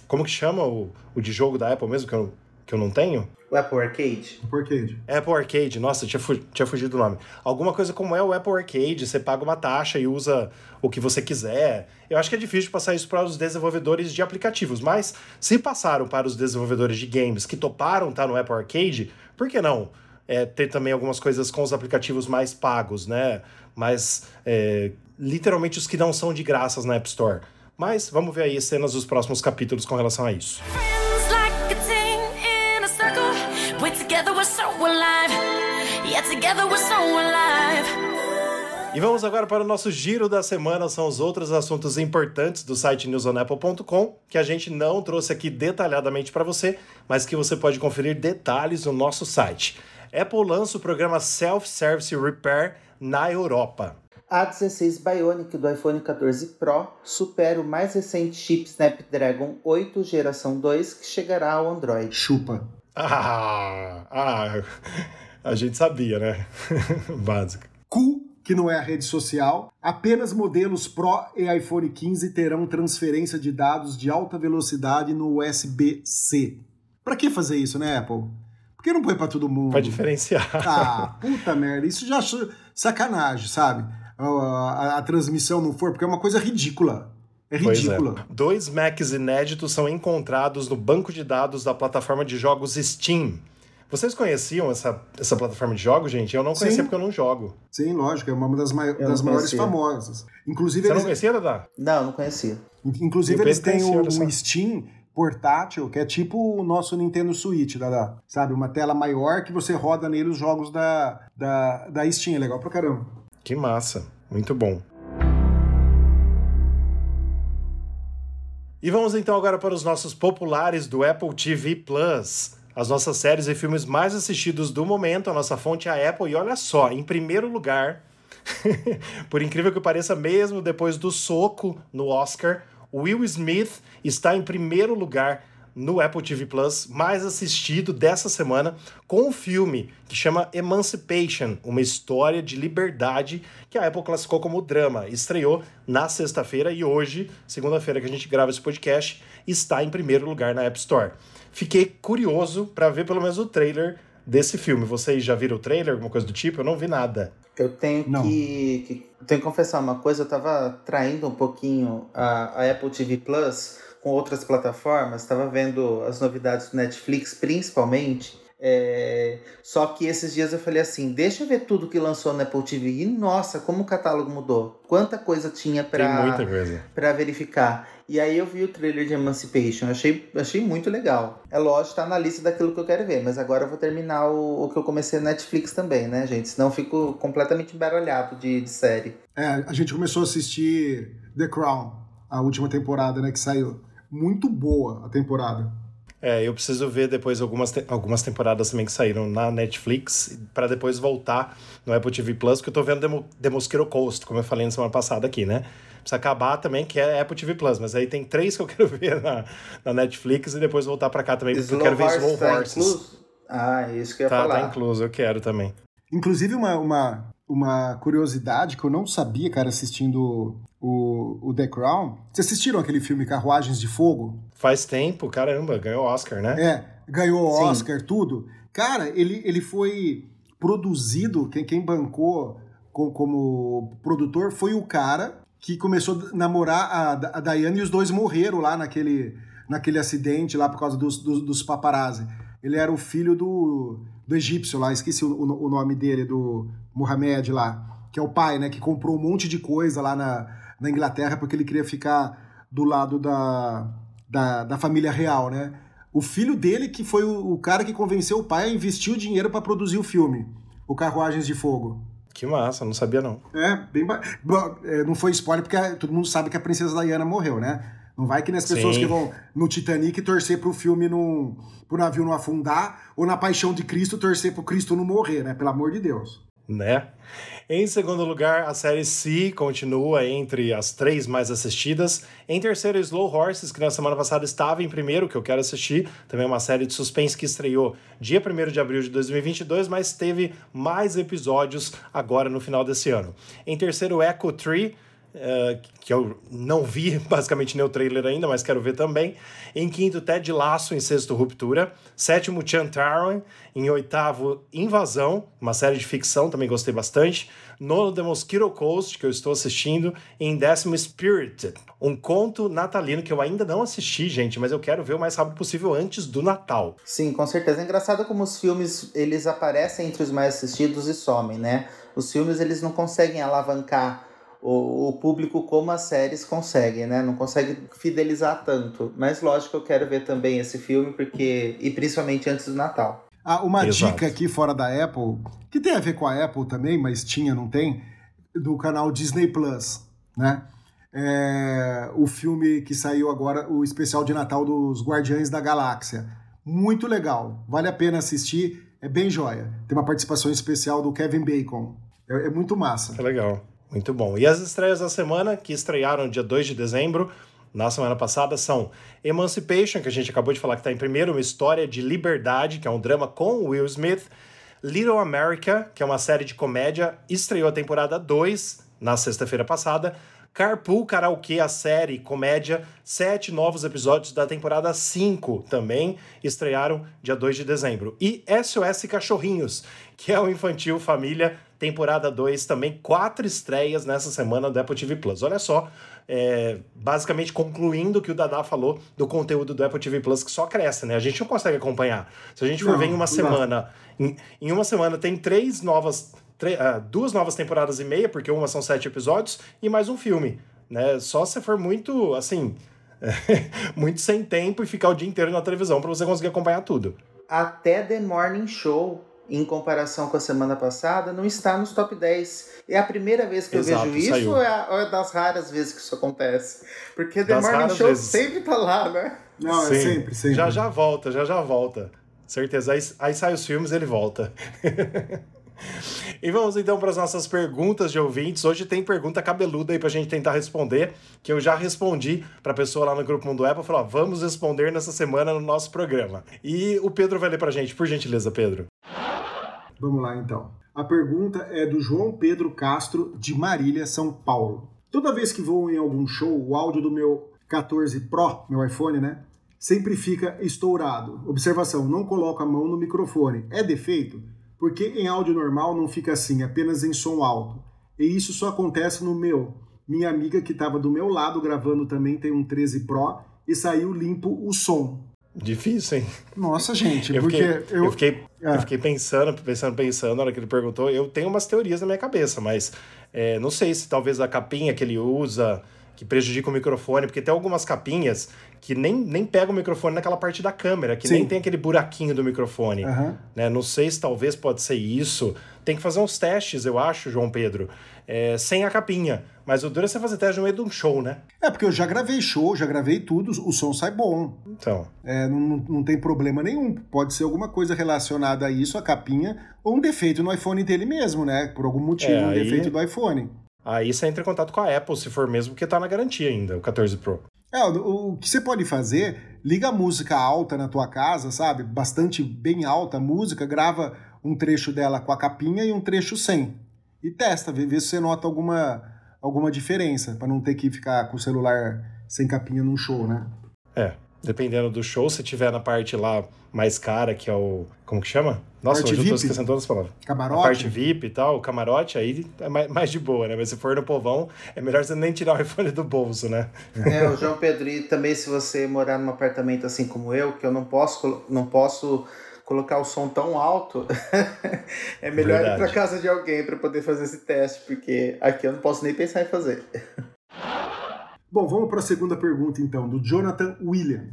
como que chama o, o de jogo da Apple mesmo que eu, que eu não tenho? O Apple Arcade? Apple Arcade. Apple Arcade, nossa, tinha, fu tinha fugido o nome. Alguma coisa como é o Apple Arcade, você paga uma taxa e usa o que você quiser. Eu acho que é difícil passar isso para os desenvolvedores de aplicativos, mas se passaram para os desenvolvedores de games que toparam estar tá no Apple Arcade, por que não é, ter também algumas coisas com os aplicativos mais pagos, né? Mas é, literalmente os que não são de graças na App Store. Mas vamos ver aí cenas dos próximos capítulos com relação a isso. E vamos agora para o nosso giro da semana, são os outros assuntos importantes do site newsonapple.com, que a gente não trouxe aqui detalhadamente para você, mas que você pode conferir detalhes no nosso site. Apple lança o programa Self-Service Repair na Europa. A 16 Bionic do iPhone 14 Pro supera o mais recente chip Snapdragon 8 geração 2 que chegará ao Android. Chupa. (laughs) Ah, ah a gente sabia, né? (laughs) Básico. Cu, que não é a rede social, apenas modelos Pro e iPhone 15 terão transferência de dados de alta velocidade no USB-C. Para que fazer isso, né, Apple? Por que não põe para todo mundo? Para diferenciar. Ah, (laughs) puta merda. Isso já sacanagem, sabe? A, a, a transmissão não for, porque é uma coisa ridícula. É ridícula. É. Dois Macs inéditos são encontrados no banco de dados da plataforma de jogos Steam. Vocês conheciam essa, essa plataforma de jogos, gente? Eu não conhecia Sim. porque eu não jogo. Sim, lógico, é uma das, mai das maiores famosas. Inclusive, Você eles... não conhecia, Dada? Não, não conhecia. Inclusive, eles têm o, o Steam portátil, que é tipo o nosso Nintendo Switch, Dada. Sabe? Uma tela maior que você roda nele os jogos da, da, da Steam. É legal pra caramba. Que massa. Muito bom. E vamos então agora para os nossos populares do Apple TV Plus. As nossas séries e filmes mais assistidos do momento, a nossa fonte é a Apple. E olha só, em primeiro lugar, (laughs) por incrível que pareça, mesmo depois do soco no Oscar, Will Smith está em primeiro lugar no Apple TV Plus mais assistido dessa semana com um filme que chama Emancipation, uma história de liberdade que a Apple classificou como drama. Estreou na sexta-feira e hoje, segunda-feira que a gente grava esse podcast, está em primeiro lugar na App Store. Fiquei curioso para ver pelo menos o trailer desse filme. Vocês já viram o trailer, alguma coisa do tipo? Eu não vi nada. Eu tenho que, que, tenho que confessar uma coisa, eu tava traindo um pouquinho a, a Apple TV Plus com outras plataformas, estava vendo as novidades do Netflix, principalmente. É, Só que esses dias eu falei assim: deixa eu ver tudo que lançou na Apple TV. E nossa, como o catálogo mudou. Quanta coisa tinha pra verificar. E aí eu vi o trailer de Emancipation. Achei, achei muito legal. É lógico, tá na lista daquilo que eu quero ver. Mas agora eu vou terminar o, o que eu comecei na Netflix também, né, gente? Senão eu fico completamente embaralhado de, de série. É, a gente começou a assistir The Crown, a última temporada, né, que saiu. Muito boa a temporada. É, eu preciso ver depois algumas, te- algumas temporadas também que saíram na Netflix pra depois voltar no Apple TV Plus, porque eu tô vendo Demo, The Mosquito Coast, como eu falei na semana passada aqui, né? Precisa acabar também, que é Apple TV Plus, mas aí tem três que eu quero (laughs) ver na, na Netflix e depois voltar pra cá também, porque eu quero ver Slow tá Horses. incluso? Ah, isso que eu ia Tá, falar. tá incluso, eu quero também. Inclusive, uma, uma, uma curiosidade que eu não sabia, cara, assistindo o, o The Crown. Vocês assistiram aquele filme Carruagens de Fogo? Faz tempo, caramba, ganhou Oscar, né? É, ganhou Sim. Oscar, tudo. Cara, ele, ele foi produzido, quem, quem bancou co- como produtor foi o cara que começou a namorar a, a Diana e os dois morreram lá naquele, naquele acidente lá por causa dos, dos, dos paparazzi. Ele era o filho do, do egípcio lá, esqueci o, o, o nome dele, do Mohamed lá, que é o pai, né, que comprou um monte de coisa lá na, na Inglaterra porque ele queria ficar do lado da, da, da família real, né? O filho dele que foi o, o cara que convenceu o pai a investir o dinheiro para produzir o filme, o Carruagens de Fogo. Que massa, não sabia não. É, bem ba... Bom, é, Não foi spoiler porque todo mundo sabe que a princesa Diana morreu, né? Não vai que nem as pessoas Sim. que vão no Titanic torcer pro filme não. pro navio não afundar, ou na Paixão de Cristo torcer pro Cristo não morrer, né? Pelo amor de Deus. Né? Em segundo lugar, a série C continua entre as três mais assistidas. Em terceiro, Slow Horses, que na semana passada estava em primeiro, que eu quero assistir. Também é uma série de suspense que estreou dia 1 de abril de 2022, mas teve mais episódios agora no final desse ano. Em terceiro, Echo Tree, eh, que eu não vi (laughs) basicamente nem o trailer ainda, mas quero ver também. Em quinto, Ted Lasso, em sexto, Ruptura. Sétimo, Chantaron. Em oitavo, Invasão, uma série de ficção, também gostei bastante. Nono, The Mosquito Coast, que eu estou assistindo. E em décimo, Spirited, um conto natalino que eu ainda não assisti, gente, mas eu quero ver o mais rápido possível antes do Natal. Sim, com certeza. É engraçado como os filmes, eles aparecem entre os mais assistidos e somem, né? Os filmes, eles não conseguem alavancar o, o público como as séries conseguem, né? Não conseguem fidelizar tanto. Mas lógico que eu quero ver também esse filme, porque... E principalmente antes do Natal. Ah, uma Exato. dica aqui fora da Apple, que tem a ver com a Apple também, mas tinha, não tem, do canal Disney Plus, né? É, o filme que saiu agora, o especial de Natal dos Guardiões da Galáxia. Muito legal, vale a pena assistir, é bem joia. Tem uma participação especial do Kevin Bacon. É, é muito massa. É legal. Muito bom. E as estreias da semana, que estrearam dia 2 de dezembro, na semana passada, são Emancipation, que a gente acabou de falar que está em primeiro, uma história de liberdade, que é um drama com Will Smith. Little America, que é uma série de comédia, estreou a temporada 2 na sexta-feira passada. Carpool Karaokê, a série comédia, sete novos episódios da temporada 5 também estrearam dia 2 de dezembro. E SOS Cachorrinhos, que é o Infantil Família, temporada 2, também quatro estreias nessa semana do Apple TV Plus. Olha só, é, basicamente concluindo o que o Dadá falou do conteúdo do Apple TV Plus, que só cresce, né? A gente não consegue acompanhar. Se a gente for Não, ver em uma não semana, em, em uma semana tem três novas ah, duas novas temporadas e meia, porque uma são sete episódios, e mais um filme. Né? Só se for muito, assim, (laughs) muito sem tempo e ficar o dia inteiro na televisão para você conseguir acompanhar tudo. Até The Morning Show, em comparação com a semana passada, não está nos top 10. É a primeira vez que Exato, eu vejo isso saiu. ou é, a- ou é das raras vezes que isso acontece? Porque The Das Morning Show vezes. sempre tá lá, né? Não, é Sim. sempre, sempre. Já já volta, já já volta. Certeza. Aí, aí sai os filmes ele volta. (laughs) (laughs) e vamos então para as nossas perguntas de ouvintes. Hoje tem pergunta cabeluda aí pra gente tentar responder, que eu já respondi pra pessoa lá no grupo Mundo Apple, falou, vamos responder nessa semana no nosso programa. E o Pedro vai ler pra gente, por gentileza, Pedro. Vamos lá então. A pergunta é do João Pedro Castro, de Marília, São Paulo. Toda vez que vou em algum show, o áudio do meu 14 Pro, meu iPhone, né? Sempre fica estourado. Observação: não coloco a mão no microfone. É defeito? Porque em áudio normal não fica assim, apenas em som alto. E isso só acontece no meu. Minha amiga que estava do meu lado gravando também tem um 13 Pro e saiu limpo o som. Difícil, hein? Nossa, gente, Eu porque fiquei, eu. eu... fiquei, Ah. eu fiquei pensando, pensando, pensando, na hora que ele perguntou. Eu tenho umas teorias na minha cabeça, mas é, não sei se talvez a capinha que ele usa, que prejudica o microfone, porque tem algumas capinhas que nem, nem pegam o microfone naquela parte da câmera, que Sim. nem tem aquele buraquinho do microfone. Aham. né? Não sei se talvez pode ser isso. Tem que fazer uns testes, eu acho, João Pedro, é, sem a capinha. Mas o duro é você fazer teste no meio de um show, né? É, porque eu já gravei show, já gravei tudo, o som sai bom. Então, É, não, não- não tem problema nenhum. Pode ser alguma coisa relacionada a isso, a capinha, ou um defeito no iPhone dele mesmo, né? Por algum motivo, É, um aí- defeito do iPhone. Aí você entra em contato com a Apple, se for mesmo, porque tá na garantia ainda, o 14 Pro. É, o, o que você pode fazer, liga a música alta na tua casa, sabe? Bastante bem alta a música, grava um trecho dela com a capinha e um trecho sem. E testa, vê, vê se você nota alguma, alguma diferença, pra não ter que ficar com o celular sem capinha num show, né? É, dependendo do show, se tiver na parte lá mais cara, que é o. Como que chama? Nossa, Parte hoje eu tô VIP? esquecendo todas as palavras. Camarote. A parte VIP e tal, o camarote, aí é mais, mais de boa, né? Mas se for no povão, é melhor você nem tirar o iPhone do bolso, né? É, o João Pedro, e também se você morar num apartamento assim como eu, que eu não posso, não posso colocar o som tão alto, (laughs) é melhor ir Verdade. pra casa de alguém para poder fazer esse teste, porque aqui eu não posso nem pensar em fazer. (laughs) Bom, vamos para a segunda pergunta então, do Jonathan William,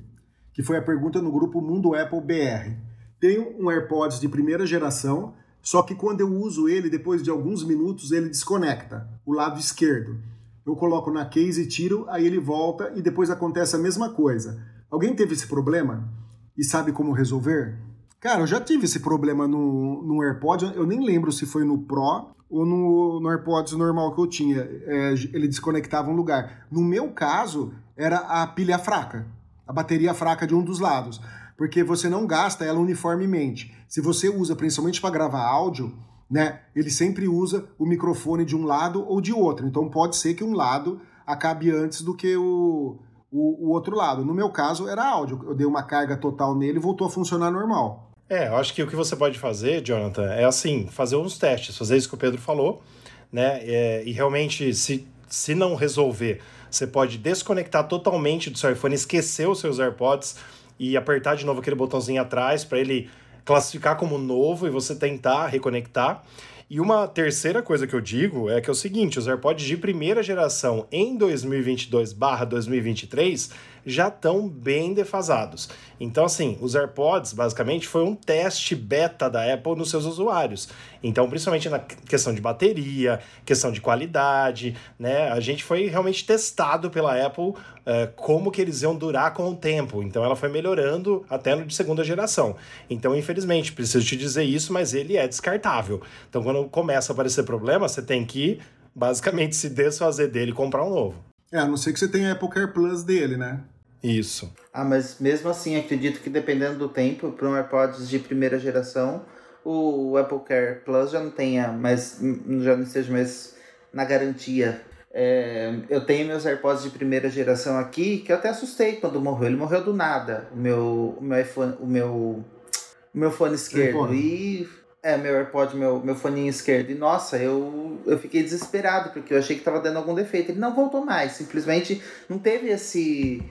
que foi a pergunta no grupo Mundo Apple BR. Tenho um AirPods de primeira geração, só que quando eu uso ele, depois de alguns minutos, ele desconecta o lado esquerdo. Eu coloco na case e tiro, aí ele volta e depois acontece a mesma coisa. Alguém teve esse problema e sabe como resolver? Cara, eu já tive esse problema no, no AirPod, eu nem lembro se foi no Pro ou no, no AirPods normal que eu tinha. É, ele desconectava um lugar. No meu caso, era a pilha fraca, a bateria fraca de um dos lados, porque você não gasta ela uniformemente. Se você usa principalmente para gravar áudio, né, ele sempre usa o microfone de um lado ou de outro. Então pode ser que um lado acabe antes do que o, o, o outro lado. No meu caso, era áudio. Eu dei uma carga total nele e voltou a funcionar normal. É, eu acho que o que você pode fazer, Jonathan, é assim, fazer uns testes, fazer isso que o Pedro falou, né? É, e realmente, se, se não resolver, você pode desconectar totalmente do seu iPhone, esquecer os seus AirPods e apertar de novo aquele botãozinho atrás para ele classificar como novo e você tentar reconectar. E uma terceira coisa que eu digo é que é o seguinte, os AirPods de primeira geração em 2022/2023 já estão bem defasados. Então assim, os AirPods basicamente foi um teste beta da Apple nos seus usuários. Então, principalmente na questão de bateria, questão de qualidade, né? A gente foi realmente testado pela Apple eh, como que eles iam durar com o tempo. Então ela foi melhorando até no de segunda geração. Então, infelizmente, preciso te dizer isso, mas ele é descartável. Então, quando começa a aparecer problema, você tem que basicamente (laughs) se desfazer dele e comprar um novo. É, a não ser que você tenha Apple Care Plus dele, né? Isso. Ah, mas mesmo assim, acredito que dependendo do tempo, para um AirPods de primeira geração, o Apple Care Plus já não tenha mais, já não esteja mais na garantia. É, eu tenho meus AirPods de primeira geração aqui, que eu até assustei quando morreu. Ele morreu do nada, o meu, o meu iPhone, o meu, o meu fone esquerdo. E é, meu AirPod, meu, meu foninho esquerdo. E nossa, eu, eu fiquei desesperado, porque eu achei que tava dando algum defeito. Ele não voltou mais, simplesmente não teve esse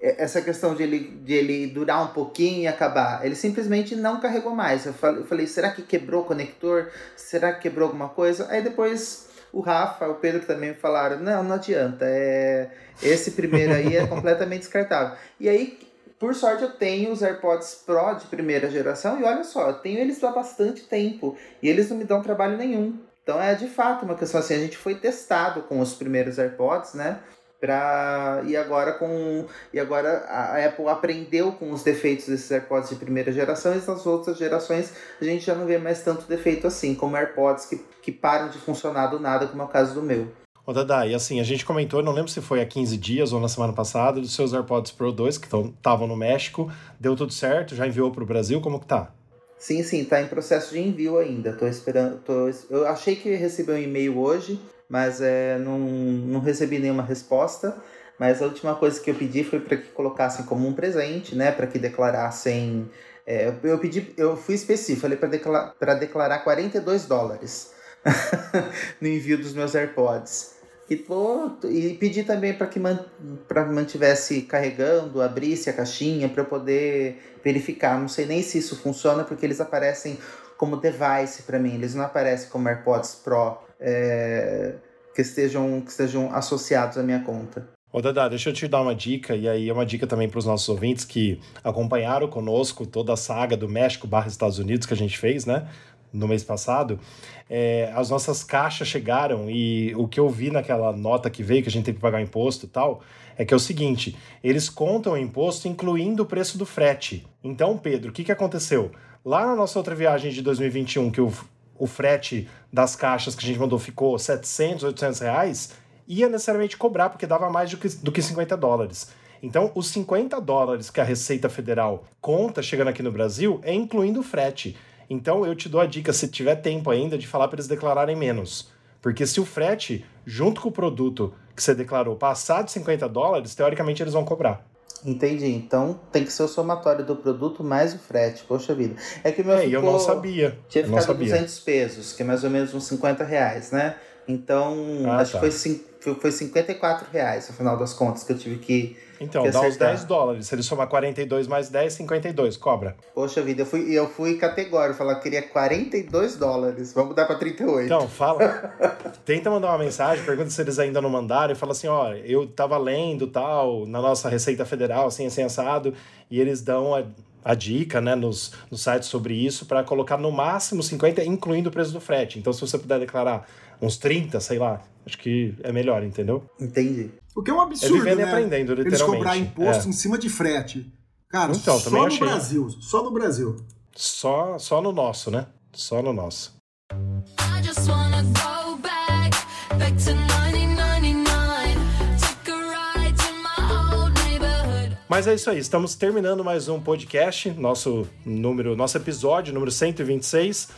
essa questão de ele, de ele durar um pouquinho e acabar. Ele simplesmente não carregou mais. Eu falei, eu falei, será que quebrou o conector? Será que quebrou alguma coisa? Aí depois o Rafa, o Pedro também falaram, não, não adianta. É, esse primeiro aí é (laughs) completamente descartável. E aí, por sorte, eu tenho os AirPods Pro de primeira geração e olha só, eu tenho eles há bastante tempo e eles não me dão trabalho nenhum. Então é de fato uma questão assim, a gente foi testado com os primeiros AirPods, né? Pra... E agora com e agora a Apple aprendeu com os defeitos desses AirPods de primeira geração e nas outras gerações a gente já não vê mais tanto defeito assim, como AirPods que, que param de funcionar do nada, como é o caso do meu. Ô, Dada, e assim, a gente comentou, não lembro se foi há 15 dias ou na semana passada, dos seus AirPods Pro 2 que estavam no México. Deu tudo certo? Já enviou para o Brasil? Como que tá? Sim, sim, tá em processo de envio ainda. Tô esperando. Tô, eu achei que ia receber um e-mail hoje, mas é, não, não recebi nenhuma resposta. Mas a última coisa que eu pedi foi para que colocassem como um presente, né? Para que declarassem. É, eu pedi, eu fui específico, falei para declarar, declarar 42 dólares (laughs) no envio dos meus AirPods. E, pô, e pedi também para que man, pra mantivesse carregando, abrisse a caixinha para eu poder verificar. Não sei nem se isso funciona, porque eles aparecem como device para mim, eles não aparecem como AirPods Pro é, que, estejam, que estejam associados à minha conta. Ô, Dada, deixa eu te dar uma dica, e aí é uma dica também para os nossos ouvintes que acompanharam conosco toda a saga do México barra Estados Unidos que a gente fez, né? No mês passado. É, as nossas caixas chegaram e o que eu vi naquela nota que veio, que a gente tem que pagar imposto e tal, é que é o seguinte: eles contam o imposto incluindo o preço do frete. Então, Pedro, o que, que aconteceu? Lá na nossa outra viagem de 2021, que o, o frete das caixas que a gente mandou ficou 700, 800 reais ia necessariamente cobrar, porque dava mais do que, do que 50 dólares. Então, os 50 dólares que a Receita Federal conta chegando aqui no Brasil é incluindo o frete. Então, eu te dou a dica, se tiver tempo ainda, de falar para eles declararem menos. Porque se o frete, junto com o produto que você declarou, passar de 50 dólares, teoricamente eles vão cobrar. Entendi. Então tem que ser o somatório do produto mais o frete. Poxa vida. É que o meu É, ficou, eu não sabia. Tinha eu ficado sabia. 200 pesos, que é mais ou menos uns 50 reais, né? Então, Ah, acho tá. que foi, foi 54 reais, no final das contas, que eu tive que... Então, dá acertar. 10 dólares. Se ele somar 42 mais 10, 52, cobra. Poxa vida, eu fui, eu fui categórico, falar que queria 42 dólares. Vamos dar pra 38. Então, fala. (laughs) tenta mandar uma mensagem, pergunta se eles ainda não mandaram e fala assim: ó, eu tava lendo tal, na nossa Receita Federal, assim, assim, assado, e eles dão a, a dica, né, nos, nos sites sobre isso, para colocar no máximo 50, incluindo o preço do frete. Então, se você puder declarar uns 30, sei lá, acho que é melhor, entendeu? Entendi. O que é um absurdo, É vivendo e né? aprendendo, Eles literalmente. cobrar imposto É. em cima de frete. Cara, Então, só no achei. Brasil. Só no Brasil. Só, só no nosso, né? Só no nosso. I just wanna go back, back to 1999. Take a ride to my old neighborhood. Mas é isso aí, estamos terminando mais um podcast, nosso número, nosso episódio número 126,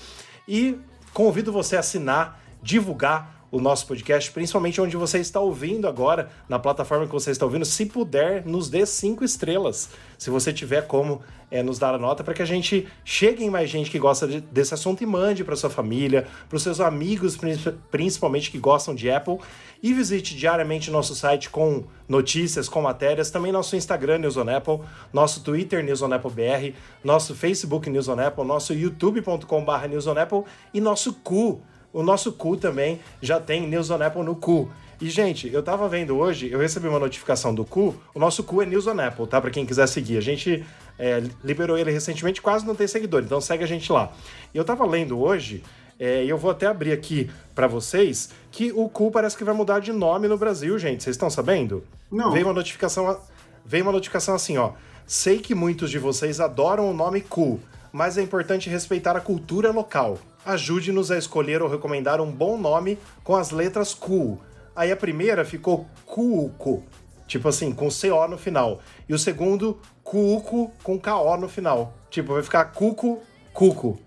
e convido você a assinar, divulgar o nosso podcast, principalmente onde você está ouvindo agora, na plataforma que você está ouvindo, se puder, nos dê cinco estrelas, se você tiver como é, nos dar a nota, para que a gente chegue em mais gente que gosta de- desse assunto e mande para sua família, para os seus amigos, princi- principalmente que gostam de Apple, e visite diariamente nosso site com notícias, com matérias, também nosso Instagram News on Apple, nosso Twitter News on Apple BR, nosso Facebook News on Apple, nosso youtube.com.br News on Apple e nosso cu. O nosso cu também já tem News on Apple no cu. E, gente, eu tava vendo hoje, eu recebi uma notificação do cu. O nosso cu é News on Apple, tá? Pra quem quiser seguir. A gente é, liberou ele recentemente, quase não tem seguidor, então segue a gente lá. E eu tava lendo hoje, é, e eu vou até abrir aqui pra vocês, que o cu parece que vai mudar de nome no Brasil, gente. Vocês estão sabendo? Não. Veio uma notificação, veio uma notificação assim, ó. Sei que muitos de vocês adoram o nome cu, mas é importante respeitar a cultura local. Ajude-nos a escolher ou recomendar um bom nome com as letras Q. Aí a primeira ficou Cuuco, tipo assim, com CO no final. E o segundo, Cuuco, com KO no final. Tipo, vai ficar Cuco, Cuco.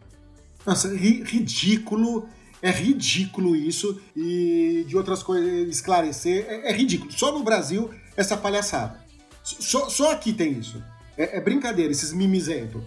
Nossa, ri- ridículo. É ridículo isso. E de outras coisas, esclarecer. É, é ridículo. Só no Brasil, essa palhaçada. Só, só aqui tem isso. É, é brincadeira, esses mimizentos.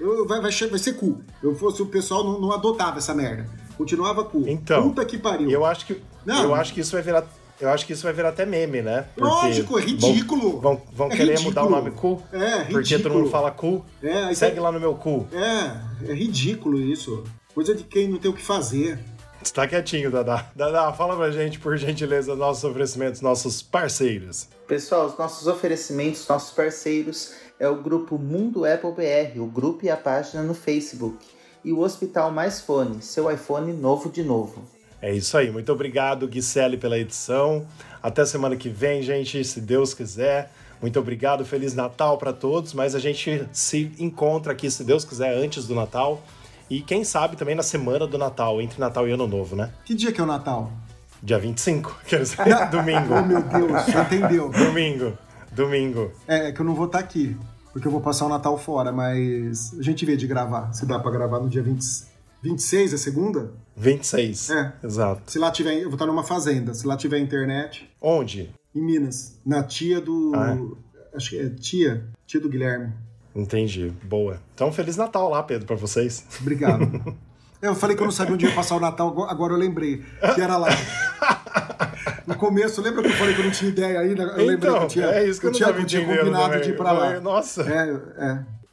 Eu, vai, vai, vai ser cu. Eu fosse o pessoal não, não adotava essa merda. Continuava cu. Então, Puta que pariu. Eu acho que, Não. eu acho que isso vai virar. Eu acho que isso vai virar até meme, né? Porque Lógico, é ridículo. Vão, vão É querer ridículo. mudar o nome cu? É, Porque todo ridículo. mundo fala cu. É, Segue tem- lá no meu cu. É, é ridículo isso. Coisa de quem não tem o que fazer. Você tá quietinho, Dadá. Dadá, fala pra gente, por gentileza, nossos oferecimentos, nossos parceiros. Pessoal, os nossos oferecimentos, nossos parceiros é o grupo Mundo Apple BR, o grupo e a página no Facebook. E o Hospital Mais Fone, seu iPhone novo de novo. É isso aí. Muito obrigado, Guicelli, pela edição. Até semana que vem, gente, se Deus quiser. Muito obrigado, Feliz Natal para todos. Mas a gente se encontra aqui, se Deus quiser, antes do Natal. E quem sabe também na semana do Natal, entre Natal e Ano Novo, né? Que dia que é o Natal? Dia 25, (laughs) quer dizer, (laughs) domingo. Oh, meu Deus, entendeu. Domingo. Domingo. É, é que eu não vou estar aqui, porque eu vou passar o Natal fora, mas a gente vê de gravar. Se dá pra gravar no dia 20, 26, é segunda? 26. É. Exato. Se lá tiver, eu vou estar numa fazenda. Se lá tiver internet, Onde? em Minas, na tia do. Ah, Acho que é tia, tia do Guilherme. Entendi. Boa. Então, Feliz Natal lá, Pedro, para vocês. Obrigado. (laughs) Eu falei que eu não sabia onde ia passar o Natal, agora eu lembrei. Que era lá. No começo, lembra que eu falei que eu não tinha ideia ainda? Eu lembrei Então, que eu tinha, é isso que eu não tinha, tava tinha combinado também. de ir pra lá. Eu- Nossa. É,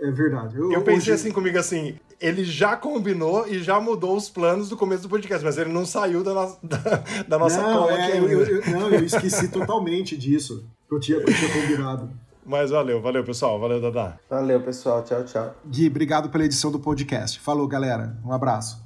é, é verdade. Eu pensei hoje- assim comigo assim, ele já combinou e já mudou os planos do começo do podcast, mas ele não saiu da, no- da, da nossa não, cola é, aqui eu, eu- eu- não, eu esqueci totalmente disso. Que eu tinha, que eu tinha combinado. Mas valeu, valeu, pessoal. Valeu, Dadá. Valeu, pessoal. Tchau, tchau. Gui, obrigado pela edição do podcast. Falou, galera. Um abraço.